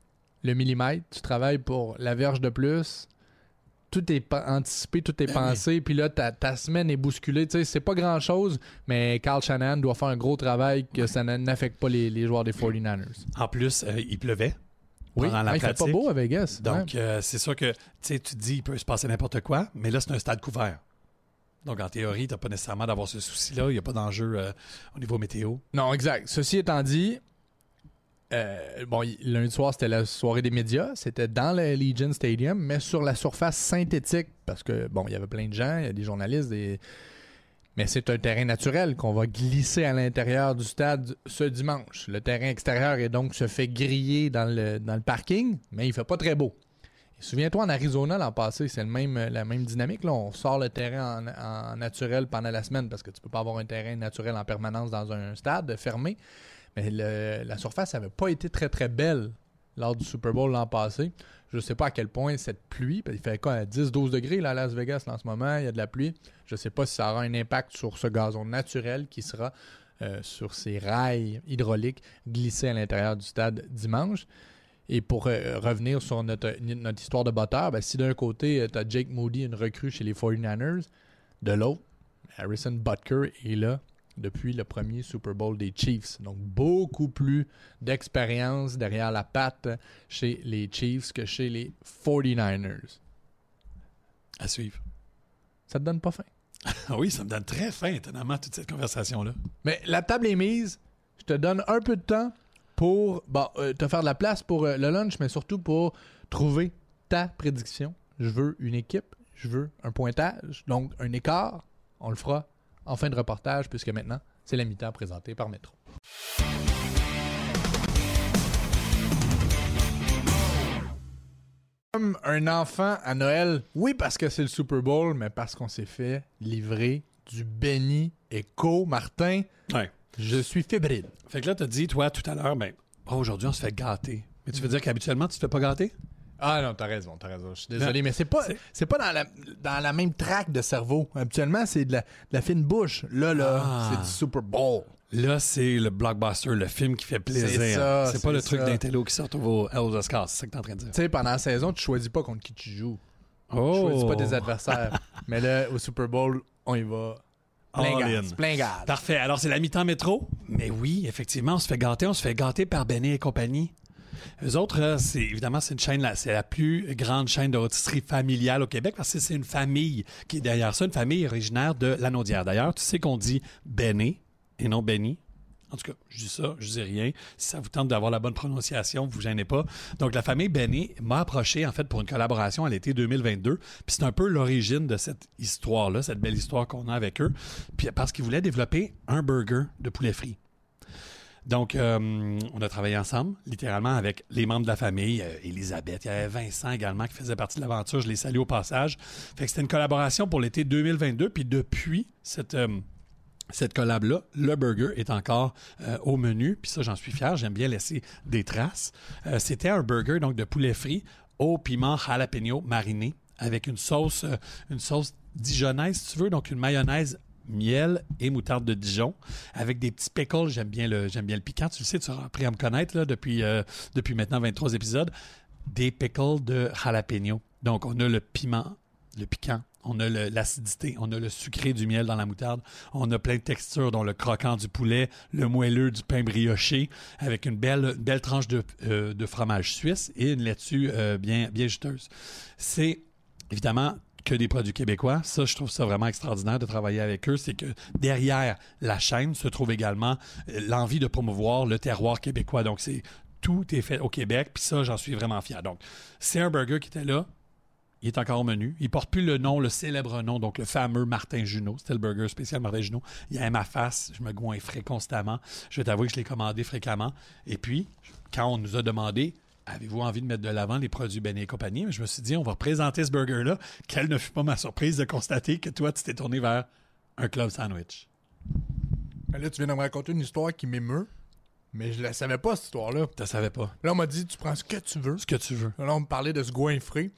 le millimètre, tu travailles pour la verge de plus. Tout est anticipé, tout est pensé, puis là, ta, ta semaine est bousculée. Tu sais, c'est pas grand-chose, mais Carl Shanahan doit faire un gros travail que ça n'affecte pas les, les joueurs des 49ers. En plus, euh, il pleuvait Oui, pendant la Ah, il fait pratique. pas beau à Vegas. Donc, ouais. euh, c'est sûr que tu sais, tu te dis il peut se passer n'importe quoi, mais là, c'est un stade couvert. Donc, en théorie, tu n'as pas nécessairement d'avoir ce souci-là. Il n'y a pas d'enjeu euh, au niveau météo. Non, exact. Ceci étant dit, euh, bon, lundi soir, c'était la soirée des médias. C'était dans le Legion Stadium, mais sur la surface synthétique, parce que, bon, il y avait plein de gens, il y a des journalistes, des... mais c'est un terrain naturel qu'on va glisser à l'intérieur du stade ce dimanche. Le terrain extérieur est donc se fait griller dans le, parking, mais il fait pas très beau. Souviens-toi, en Arizona, l'an passé, c'est la même dynamique. Là. On sort le terrain en, naturel pendant la semaine parce que tu peux pas avoir un terrain naturel en permanence dans un stade fermé. Mais la surface n'avait pas été très très belle lors du Super Bowl l'an passé. Je ne sais pas à quel point cette pluie, qu'il fait quoi, à 10-12 degrés à Las Vegas en ce moment, il y a de la pluie. Je ne sais pas si ça aura un impact sur ce gazon naturel qui sera euh, sur ces rails hydrauliques glissés à l'intérieur du stade dimanche. Et pour euh, revenir sur notre, histoire de botteur, ben, si d'un côté, tu as Jake Moody, une recrue chez les 49ers, de l'autre, Harrison Butker est là depuis le premier Super Bowl des Chiefs. Donc, beaucoup plus d'expérience derrière la patte chez les Chiefs que chez les 49ers. À suivre. Ça te donne pas faim? Ah oui, ça me donne très faim, étonnamment, toute cette conversation-là. Mais la table est mise. Je te donne un peu de temps pour bon, euh, te faire de la place pour euh, le lunch, mais surtout pour trouver ta prédiction. Je veux une équipe, je veux un pointage, donc un écart. On le fera en fin de reportage, puisque maintenant, c'est la mi-temps présentée par Metro. Comme un enfant à Noël, oui parce que c'est le Super Bowl, mais parce qu'on s'est fait livrer du Benny Echo. Martin, Ouais. je suis fébrile. Fait que là, tu as dit, toi, tout à l'heure, ben, oh, aujourd'hui, on se fait gâter. Mais tu veux dire qu'habituellement, tu te fais pas gâter? Ah non, t'as raison, t'as raison. Je suis désolé, Non, mais c'est pas, c'est- pas dans la, dans la même traque de cerveau. Habituellement, c'est de la, de la fine bouche. Là, là, Ah. c'est du Super Bowl. Là, c'est le blockbuster, le film qui fait plaisir. C'est ça, C'est pas le truc d'intello qui sort aux, aux Oscars, c'est ça que t'es en train de dire. Tu sais, pendant la saison, tu choisis pas contre qui tu joues. Tu Oh! choisis pas tes adversaires. *laughs* mais là, au Super Bowl, on y va. Plein gaz, in. plein gaz. Parfait. Alors, c'est la mi-temps métro. Mais oui, effectivement, on se fait gâter. On se fait gâter par Benny et compagnie. Eux autres, c'est évidemment, c'est une chaîne, c'est la plus grande chaîne de rôtisserie familiale au Québec parce que c'est une famille qui est derrière ça, une famille originaire de Lanaudière. D'ailleurs, tu sais qu'on dit Benny et non Benny En tout cas, je dis ça, je dis rien. Si ça vous tente d'avoir la bonne prononciation, vous vous gênez pas. Donc, la famille Benny m'a approché, en fait, pour une collaboration à l'été 2022. Puis c'est un peu l'origine de cette histoire-là, cette belle histoire qu'on a avec eux. Puis parce qu'ils voulaient développer un burger de poulet frit. Donc, euh, on a travaillé ensemble, littéralement, avec les membres de la famille, euh, Elisabeth, il y avait Vincent également qui faisait partie de l'aventure, je les salue au passage. Fait que c'était une collaboration pour l'été 2022, puis depuis cette... euh, cette collab-là, le burger est encore euh, au menu, puis ça, j'en suis fier. J'aime bien laisser des traces. Euh, C'était un burger donc de poulet frit au piment jalapeno mariné avec une sauce, euh, une sauce dijonnaise, si tu veux, donc une mayonnaise miel et moutarde de Dijon avec des petits pickles. J'aime bien le, j'aime bien le piquant. Tu le sais, tu as appris à me connaître depuis, euh, depuis maintenant 23 épisodes. Des pickles de jalapeno. Donc, on a le piment, le piquant. On a l'acidité, on a le sucré du miel dans la moutarde, on a plein de textures, dont le croquant du poulet, le moelleux du pain brioché, avec une belle, tranche de, euh, de fromage suisse et une laitue euh, bien, bien juteuse. C'est évidemment que des produits québécois. Ça, je trouve ça vraiment extraordinaire de travailler avec eux. C'est que derrière la chaîne se trouve également euh, l'envie de promouvoir le terroir québécois. Donc, c'est tout est fait au Québec. Puis ça, j'en suis vraiment fier. Donc, c'est un burger qui était là. Il est encore menu. Il porte plus le nom, le célèbre nom, donc le fameux Martin Junot. C'était le burger spécial Martin Junot. Il y a ma face. Je me goinfrais constamment. Je vais t'avouer que je l'ai commandé fréquemment. Et puis, quand on nous a demandé Avez-vous envie de mettre de l'avant les produits Ben et compagnie? Je me suis dit, on va présenter ce burger-là. Quelle ne fut pas ma surprise de constater que toi, tu t'es tourné vers un club sandwich. Mais là, tu viens de me raconter une histoire qui m'émeut, mais je la savais pas, cette histoire-là. Tu ne savais pas. Là, on m'a dit, tu prends ce que tu veux. Ce que tu veux. Là, on me parlait de ce goinfré.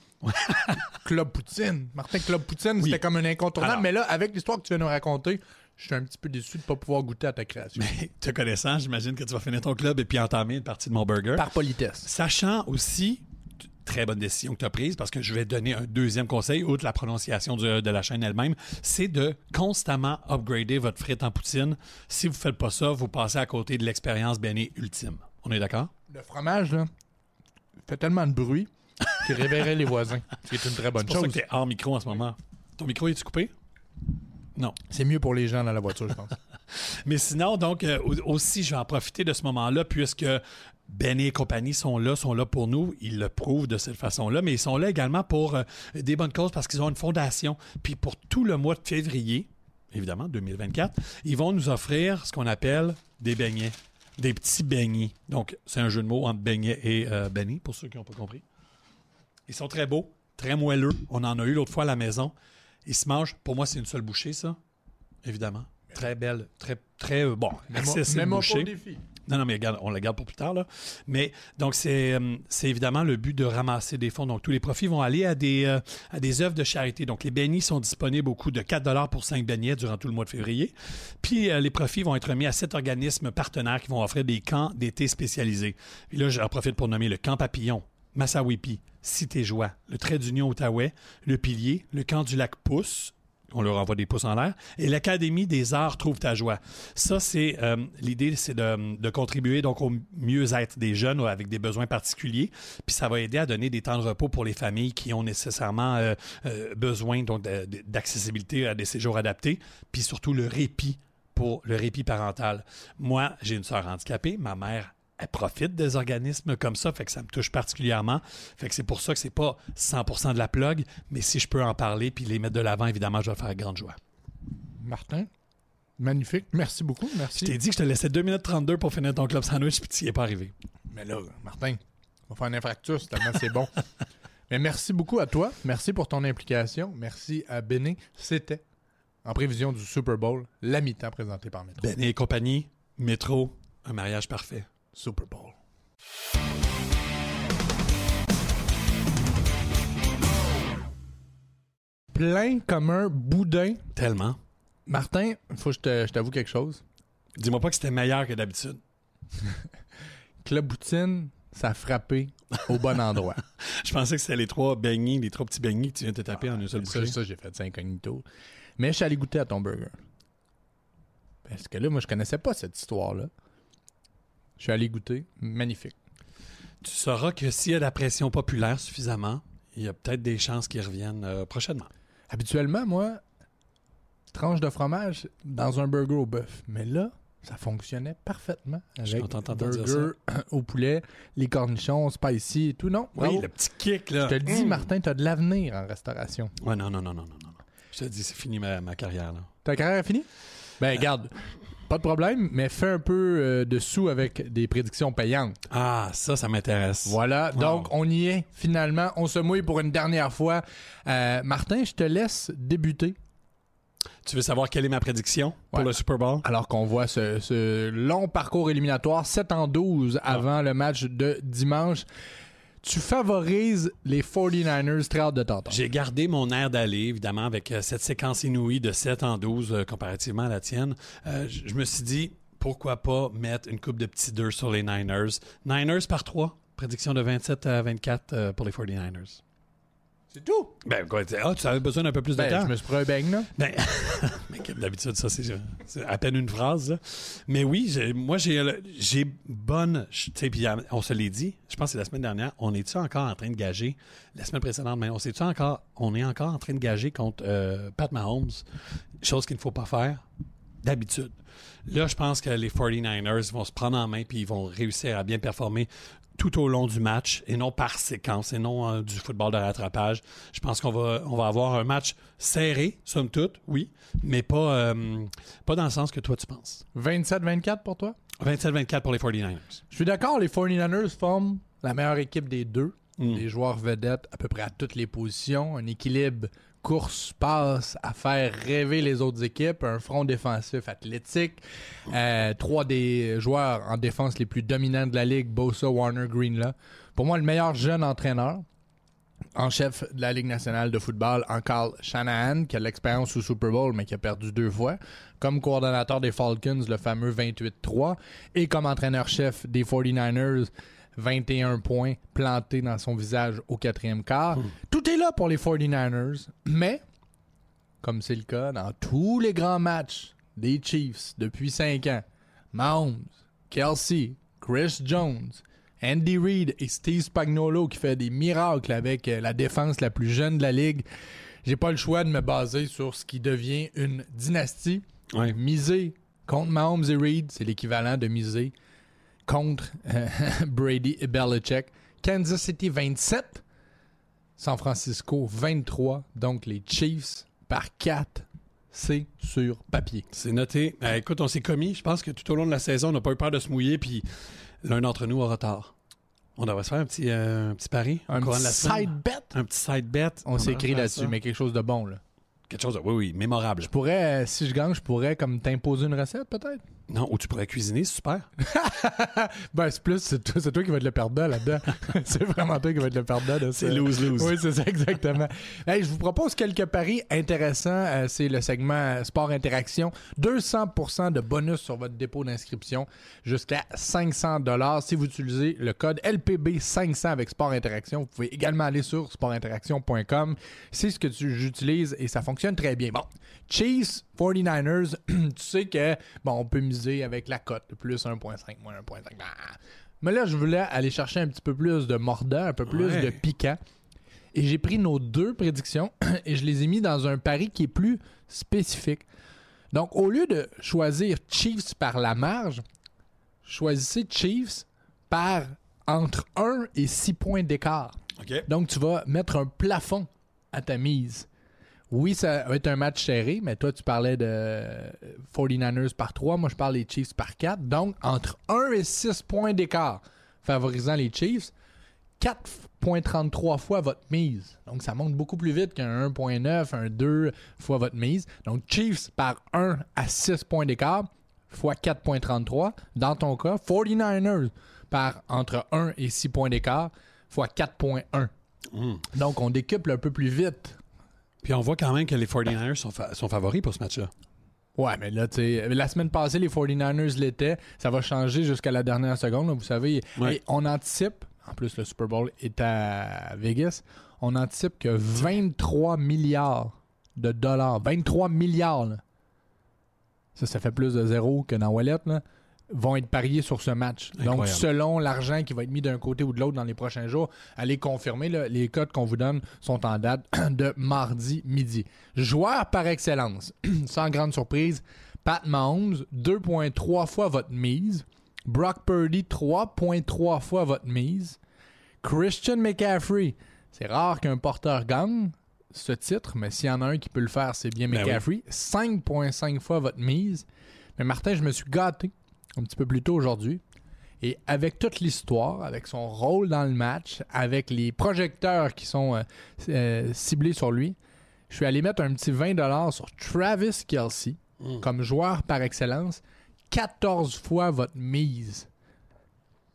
Club Poutine. Martin, Club Poutine, c'était comme un incontournable. Alors. mais là, avec l'histoire que tu viens de nous raconter, je suis un petit peu déçu de ne pas pouvoir goûter à ta création. Mais *laughs* te connaissant, j'imagine que tu vas finir ton club et puis entamer une partie de mon burger. Par politesse. Sachant aussi, très bonne décision que tu as prise, parce que je vais te donner un deuxième conseil, outre la prononciation du- de la chaîne elle-même, c'est de constamment upgrader votre frite en poutine. Si vous ne faites pas ça, vous passez à côté de l'expérience bénie ultime. On est d'accord? Le fromage, là, fait tellement de bruit qu'il réveillerait les voisins. Ce qui est une très bonne C'est pour ça chose. que tu es hors micro en ce moment. Ton micro, est-tu coupé? Non. C'est mieux pour les gens dans la voiture, je pense. *laughs* Mais sinon, donc, euh, au- aussi, je vais en profiter de ce moment-là, puisque Ben et compagnie sont là, sont là pour nous. Ils le prouvent de cette façon-là, mais ils sont là également pour euh, des bonnes causes parce qu'ils ont une fondation. Puis pour tout le mois de février, évidemment, 2024, ils vont nous offrir ce qu'on appelle des beignets. Des petits beignets. Donc, c'est un jeu de mots entre beignet et euh, beignet, pour ceux qui n'ont pas compris. Ils sont très beaux, très moelleux. On en a eu l'autre fois à la maison. Ils se mangent. Pour moi, c'est une seule bouchée, ça. Évidemment. Très belle, très, très, euh, bon, pas bouchée. au défi. Non, non, mais regarde, on la garde pour plus tard. Là. Mais donc, c'est euh, c'est évidemment le but de ramasser des fonds. Donc, tous les profits vont aller à des, euh, à des œuvres de charité. Donc, les beignets sont disponibles au coût de 4 pour 5 beignets durant tout le mois de février. Puis, euh, les profits vont être remis à sept organismes partenaires qui vont offrir des camps d'été spécialisés. Puis là, j'en profite pour nommer le Camp Papillon, Massawipi, Cité Joie, le Trait d'Union Outaouais, le Pilier, le Camp du Lac Pousse, on leur envoie des pouces en l'air. Et l'Académie des arts trouve ta joie. Ça, c'est euh, l'idée, c'est de, contribuer donc au mieux-être des jeunes avec des besoins particuliers. Puis ça va aider à donner des temps de repos pour les familles qui ont nécessairement euh, euh, besoin d'accessibilité à des séjours adaptés. Puis surtout le répit pour le répit parental. Moi, j'ai une sœur handicapée. Ma mère elle profite des organismes comme ça, fait que ça me touche particulièrement. Fait que c'est pour ça que c'est pas 100% de la plug, mais si je peux en parler puis les mettre de l'avant, évidemment, je vais faire grande joie. Martin, magnifique. Merci beaucoup. Merci. Je t'ai dit que je te laissais 2 minutes 32 pour finir ton club sandwich puis tu n'y es pas arrivé. Mais là, Martin, on va faire un infractus tellement c'est bon. *laughs* Mais merci beaucoup à toi. Merci pour ton implication. Merci à Béné. C'était, en prévision du Super Bowl, la mi-temps présentée par Métro. Ben et compagnie, métro, un mariage parfait. Super Bowl. Plein comme un boudin. Tellement. Martin, faut que je te- je t'avoue quelque chose. Dis-moi pas que c'était meilleur que d'habitude. *laughs* Club Poutine, ça a frappé au bon endroit. *laughs* Je pensais que c'était les trois beignets, les trois petits beignets que tu viens de te taper en une seule ça, bouchée. ça, j'ai fait ça incognito. Mais je suis allé goûter à ton burger. Parce que là, moi, je connaissais pas cette histoire-là. Je suis allé goûter. Magnifique. Tu sauras que s'il y a de la pression populaire suffisamment, il y a peut-être des chances qu'ils reviennent euh, prochainement. Habituellement, moi, tranche de fromage dans un burger au bœuf. Mais là, ça fonctionnait parfaitement Je suis avec burger *coughs* au poulet, les cornichons, spicy et tout. Non, Oui, bravo. le petit kick, là. Je te le dis, Mm. Martin, tu as de l'avenir en restauration. Ouais, non, non, non, non, non, non. Je te dis, c'est fini ma, ma carrière, là. Ta carrière est finie? Ben, regarde, pas de problème, mais fais un peu euh, de sous avec des prédictions payantes. Ah, ça, ça m'intéresse. Voilà, Wow. donc on y est finalement. On se mouille pour une dernière fois. Euh, Martin, je te laisse débuter. Tu veux savoir quelle est ma prédiction pour Ouais. le Super Bowl? Alors qu'on voit ce, ce long parcours éliminatoire, 7 en 12 avant le match de dimanche. Tu favorises les 49ers, très hâte de t'entendre. J'ai gardé mon air d'aller, évidemment, avec euh, cette séquence inouïe de 7 en 12 euh, comparativement à la tienne. Euh, je me suis dit, pourquoi pas mettre une coupe de petits deux sur les Niners? Niners par 3. Prédiction de 27 à 24 euh, pour les 49ers. C'est tout. Ben, quoi, ah, tu avais besoin d'un peu plus de Ben, temps? je me suis pris un bang, là. Ben, *laughs* mais comme d'habitude, ça, c'est à peine une phrase. là. Mais oui, moi, j'ai bonne. Tu sais, puis euh, on se l'est dit, je pense que c'est la semaine dernière, on est-tu encore en train de gager, la semaine précédente, mais on sait-tu encore, on est encore en train de gager contre euh, Pat Mahomes, chose qu'il ne faut pas faire d'habitude. Là, je pense que les 49ers vont se prendre en main puis ils vont réussir à bien performer tout au long du match et non par séquence et non euh, du football de rattrapage. Je pense qu'on va, on va avoir un match serré, somme toute, oui, mais pas, euh, pas dans le sens que toi tu penses. 27-24 pour toi? 27-24 pour les 49ers. Je suis d'accord, les 49ers forment la meilleure équipe des deux. Mm. Des joueurs vedettes à peu près à toutes les positions. Un équilibre course-passe à faire rêver les autres équipes. Un front défensif athlétique. Euh, trois des joueurs en défense les plus dominants de la ligue, Bosa, Warner, Greenlaw. Pour moi, le meilleur jeune entraîneur en chef de la Ligue nationale de football, en Carl Shanahan, qui a l'expérience au Super Bowl, mais qui a perdu deux fois, comme coordonnateur des Falcons, le fameux 28-3, et comme entraîneur-chef des 49ers, 21 points plantés dans son visage au quatrième quart. Tout est là pour les 49ers, mais, comme c'est le cas dans tous les grands matchs des Chiefs depuis 5 ans, Mahomes, Kelsey, Chris Jones, Andy Reid et Steve Spagnuolo qui fait des miracles avec euh, la défense la plus jeune de la ligue. J'ai pas le choix de me baser sur ce qui devient une dynastie. Ouais. Miser contre Mahomes et Reid, c'est l'équivalent de miser contre euh, *laughs* Brady et Belichick. Kansas City 27, San Francisco 23. Donc les Chiefs par 4, c'est sur papier. C'est noté. Euh, écoute, on s'est commis. Je pense que tout au long de la saison, on n'a pas eu peur de se mouiller, puis l'un d'entre nous aura tort. On devrait se faire un petit, euh, un petit pari. Un petit side bet. Un petit side bet. On s'est écrit là-dessus, mais quelque chose de bon. Là. Quelque chose de, oui, oui, mémorable. Je pourrais, euh, si je gagne, je pourrais comme t'imposer une recette peut-être? Non, ou tu pourrais cuisiner, c'est super. *laughs* Ben, c'est plus, c'est toi, qui vas être le perdant là-dedans. *laughs* c'est vraiment toi qui vas être le perdant de ça. C'est lose-lose. Oui, c'est ça, exactement. *laughs* Hey, je vous propose quelques paris intéressants. Euh, c'est le segment euh, Sport Interaction. 200% de bonus sur votre dépôt d'inscription jusqu'à 500 Si vous utilisez le code LPB500 avec Sport Interaction, vous pouvez également aller sur sportinteraction.com. C'est ce que tu- j'utilise et ça fonctionne très bien. Bon, Chiefs, 49ers, *clears throat* tu sais que, bon, on peut miser avec la cote, plus 1.5, moins 1.5. Ah. Mais là, je voulais aller chercher un petit peu plus de mordant, un peu plus Ouais. de piquant. Et j'ai pris nos deux prédictions *clears throat* et je les ai mis dans un pari qui est plus spécifique. Donc, au lieu de choisir Chiefs par la marge, choisissez Chiefs par entre 1 et 6 points d'écart. Donc, tu vas mettre un plafond à ta mise. Oui, ça va être un match serré, mais toi, tu parlais de 49ers par 3. Moi, je parle des Chiefs par 4. Donc, entre 1 et 6 points d'écart, favorisant les Chiefs, 4,33 fois votre mise. Donc, ça monte beaucoup plus vite qu'un 1,9, un 2 fois votre mise. Donc, Chiefs par 1 à 6 points d'écart, fois 4,33. Dans ton cas, 49ers par entre 1 et 6 points d'écart, fois 4,1. Mm. Donc, on décuple un peu plus vite. Puis on voit quand même que les 49ers sont, fa- sont favoris pour ce match-là. Ouais, mais là, tu sais, la semaine passée, les 49ers l'étaient. Ça va changer jusqu'à la dernière seconde. là, vous savez, Ouais. Et on anticipe, en plus, le Super Bowl est à Vegas, on anticipe que 23 milliards de dollars, 23 milliards, là, ça, ça fait plus de zéro que dans Wallet, là, vont être pariés sur ce match. Donc, selon l'argent qui va être mis d'un côté ou de l'autre dans les prochains jours, allez confirmer, là, les codes qu'on vous donne sont en date *clears throat* de mardi midi. Joueur par excellence, *clears throat* sans grande surprise, Pat Mahomes, 2,3 fois votre mise. Brock Purdy, 3,3 fois votre mise. Christian McCaffrey, c'est rare qu'un porteur gagne ce titre, mais s'il y en a un qui peut le faire, c'est bien Ben McCaffrey. 5,5 fois votre mise. Mais Martin, je me suis gâté un petit peu plus tôt aujourd'hui. Et avec toute l'histoire, avec son rôle dans le match, avec les projecteurs qui sont euh, euh, ciblés sur lui, je suis allé mettre un petit 20$ sur Travis Kelsey Mm. comme joueur par excellence. 14 fois votre mise.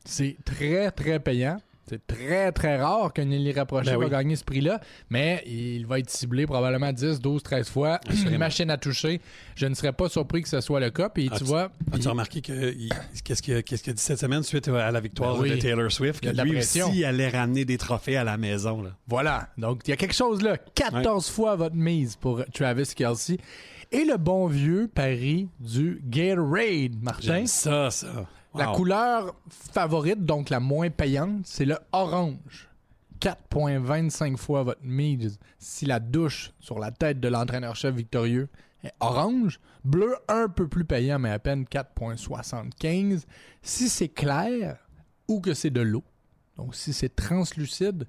C'est très, très payant. C'est très, très rare qu'un élie rapproché Ben va oui. gagner ce prix-là, mais il va être ciblé probablement 10, 12, 13 fois. Une machine à toucher. Je ne serais pas surpris que ce soit le cas. Puis Ah, tu tu- vois, As-tu il- remarqué qu'est-ce qu'il qu'est-ce qu'il a dit cette semaine suite à la victoire Ben oui. de Taylor Swift? Que de lui aussi allait ramener des trophées à la maison. Là. Voilà. Donc, il y a quelque chose là. 14 fois votre mise pour Travis Kelsey. Et le bon vieux pari du Gatorade, Martin. J'aime ça, La couleur favorite, donc la moins payante, c'est le orange. 4,25 fois votre mise si la douche sur la tête de l'entraîneur-chef victorieux est orange. Bleu, un peu plus payant, mais à peine 4,75. Si c'est clair ou que c'est de l'eau, donc si c'est translucide,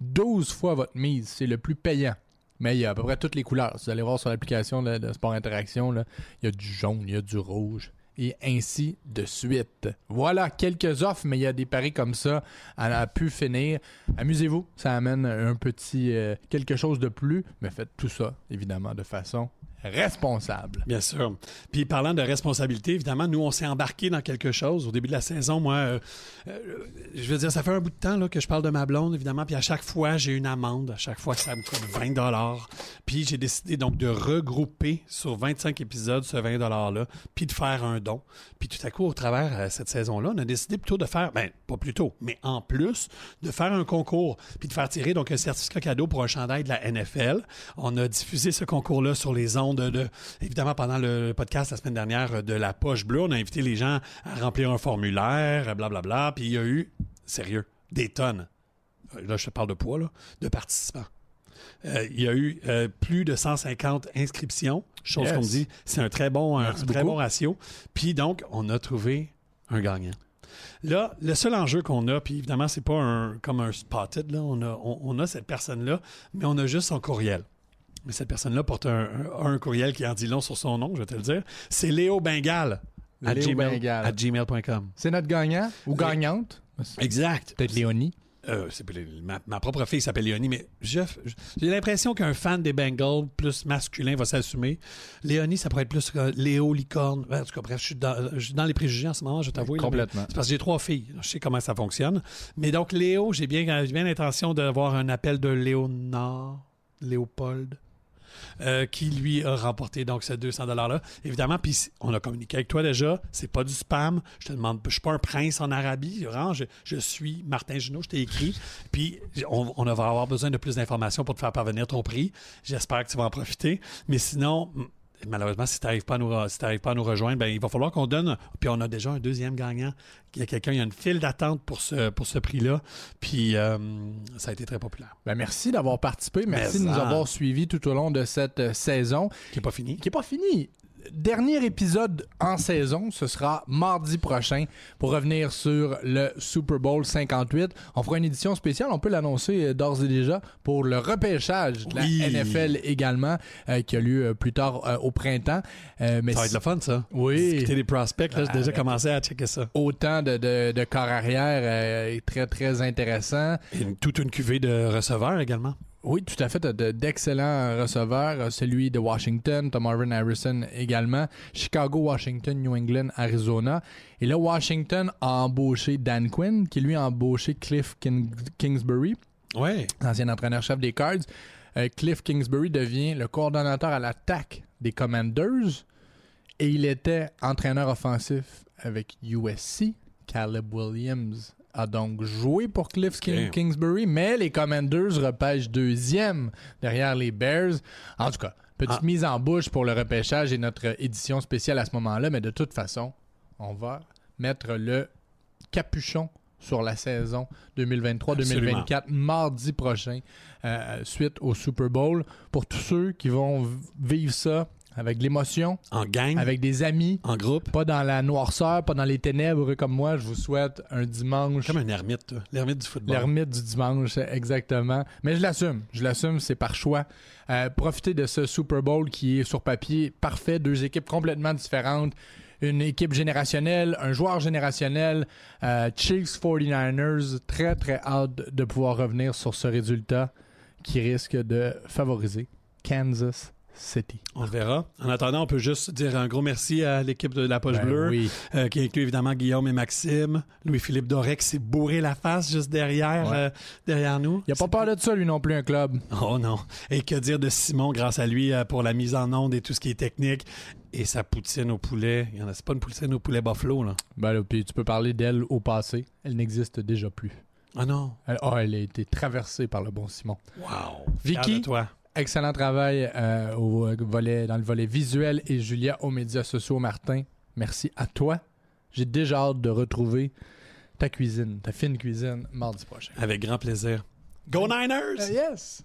12 fois votre mise, c'est le plus payant. Mais il y a à peu près toutes les couleurs. Si vous allez voir sur l'application de Sport Interaction, là, il y a du jaune, il y a du rouge, et ainsi de suite. Voilà quelques offres, mais il y a des paris comme ça à, pu finir. Amusez-vous, ça amène un petit euh, quelque chose de plus, mais faites tout ça, évidemment, de façon responsable. Bien sûr. Puis parlant de responsabilité, évidemment, nous, on s'est embarqué dans quelque chose. Au début de la saison, moi, euh, euh, je veux dire, ça fait un bout de temps là, que je parle de ma blonde, évidemment. Puis à chaque fois, j'ai une amende. À chaque fois, ça me coûte 20 Puis j'ai décidé donc de regrouper sur 25 épisodes ce 20 $-là, puis de faire un don. Puis tout à coup, au travers de cette saison-là, on a décidé plutôt de faire, ben, pas plutôt, mais en plus, de faire un concours, puis de faire tirer donc un certificat cadeau pour un chandail de la NFL. On a diffusé ce concours-là sur les ondes de, évidemment, pendant le podcast la semaine dernière de la poche bleue. On a invité les gens à remplir un formulaire, blablabla, puis il y a eu, sérieux, des tonnes. Là, je te parle de poids, là, de participants. Euh, il y a eu euh, plus de 150 inscriptions, chose Yes. qu'on me dit, c'est un très bon, un Merci très beaucoup. bon ratio. Puis donc, on a trouvé un gagnant. Là, le seul enjeu qu'on a, puis évidemment, c'est pas un, comme un spotted, là. On, a, on, on a cette personne-là, mais on a juste son courriel. Mais cette personne-là porte un, un- un courriel qui en dit long sur son nom, je vais te le dire. C'est Léo Bengal. À Léo gmail- Bengal. à gmail.com. C'est notre gagnant ou gagnante? Exact. Peut-être Léonie. Euh, ma, ma propre fille s'appelle Léonie, mais j'ai l'impression qu'un fan des Bengals plus masculin va s'assumer. Léonie, ça pourrait être plus euh, Léo Licorne. Ouais, En tout cas, bref, je suis dans, je suis dans les préjugés en ce moment, je t'avoue. Complètement. C'est parce que j'ai trois filles. Je sais comment ça fonctionne. Mais donc, Léo, j'ai bien, j'ai bien l'intention d'avoir un appel de Léonard, Léopold. Euh, qui lui a remporté donc ce 200 dollars là évidemment puis c- on a communiqué avec toi déjà c'est pas du spam. Je te demande je suis pas un prince en Arabie je, suis Martin Junot je t'ai écrit. Puis on, va avoir besoin de plus d'informations pour te faire parvenir ton prix. J'espère que tu vas en profiter. Mais sinon Malheureusement, si tu n'arrives pas, à nous re- si t'arrives pas à nous rejoindre, ben, il va falloir qu'on donne. Puis on a déjà un deuxième gagnant. Il y a quelqu'un, il y a une file d'attente pour ce, pour ce prix-là. Puis euh, ça a été très populaire. Ben, merci d'avoir participé. Merci Mais de nous avoir suivis tout au long de cette euh, saison. Qui n'est pas fini. qui n'est pas fini. Dernier épisode en saison, ce sera mardi prochain pour revenir sur le Super Bowl 58. On fera une édition spéciale, on peut l'annoncer euh, d'ores et déjà, pour le repêchage de Oui. la NFL également, euh, qui a lieu euh, plus tard euh, au printemps. Euh, mais Ça va être le fun, ça. Oui. Discuter des prospects, là, j'ai déjà commencé à checker ça. autant de, de, de corps arrière est très, très intéressant. Et toute une cuvée de receveurs également. Oui, tout à fait. D'excellents receveurs. Euh, Celui de Washington, Tom Marvin Harrison également. Chicago, Washington, New England, Arizona. Et là, Washington a embauché Dan Quinn, qui lui a embauché Cliff King- Kingsbury, Oui. ancien entraîneur-chef des Cards. Euh, Cliff Kingsbury devient le coordonnateur à l'attaque des Commanders. Et il était entraîneur offensif avec USC. Caleb Williams a donc joué pour Cliff King-. Kingsbury, mais les Commanders repêchent deuxième derrière les Bears. En tout cas, petite Ah. mise en bouche pour le repêchage et notre édition spéciale à ce moment-là, mais de toute façon, on va mettre le capuchon sur la saison 2023-2024 mardi prochain, euh, suite au Super Bowl. Pour tous ceux qui vont vivre ça avec de l'émotion, En gang, avec des amis, en groupe. pas dans la noirceur, pas dans les ténèbres comme moi. Je vous souhaite un dimanche. Comme un ermite, toi. L'ermite du football. L'ermite du dimanche, exactement. Mais je l'assume. Je l'assume, c'est par choix. Euh, profitez de ce Super Bowl qui est sur papier parfait. Deux équipes complètement différentes. Une équipe générationnelle, un joueur générationnel. Euh, Chiefs 49ers. Très, très hâte de pouvoir revenir sur ce résultat qui risque de favoriser Kansas City. On le verra. En attendant, on peut juste dire un gros merci à l'équipe de la Poche Ben Bleue, oui. euh, qui inclut évidemment Guillaume et Maxime, Louis-Philippe qui s'est bourré la face juste derrière, Ouais. euh, derrière nous. Il a pas peur de ça, lui non plus, un club. Oh non. Et que dire de Simon grâce à lui euh, pour la mise en onde et tout ce qui est technique et sa poutine au poulet. Il y en a, c'est pas une poutine au poulet buffalo, là. Ben là, puis tu peux parler d'elle au passé. Elle n'existe déjà plus. Ah non. Elle, ah, elle a été traversée par le bon Simon. Wow. Vicky? Toi. Excellent travail euh, au euh, volet, dans le volet visuel et Julia aux médias sociaux. Martin, merci à toi. J'ai déjà hâte de retrouver ta cuisine, ta fine cuisine, mardi prochain. Avec grand plaisir. Go Niners! Euh, yes!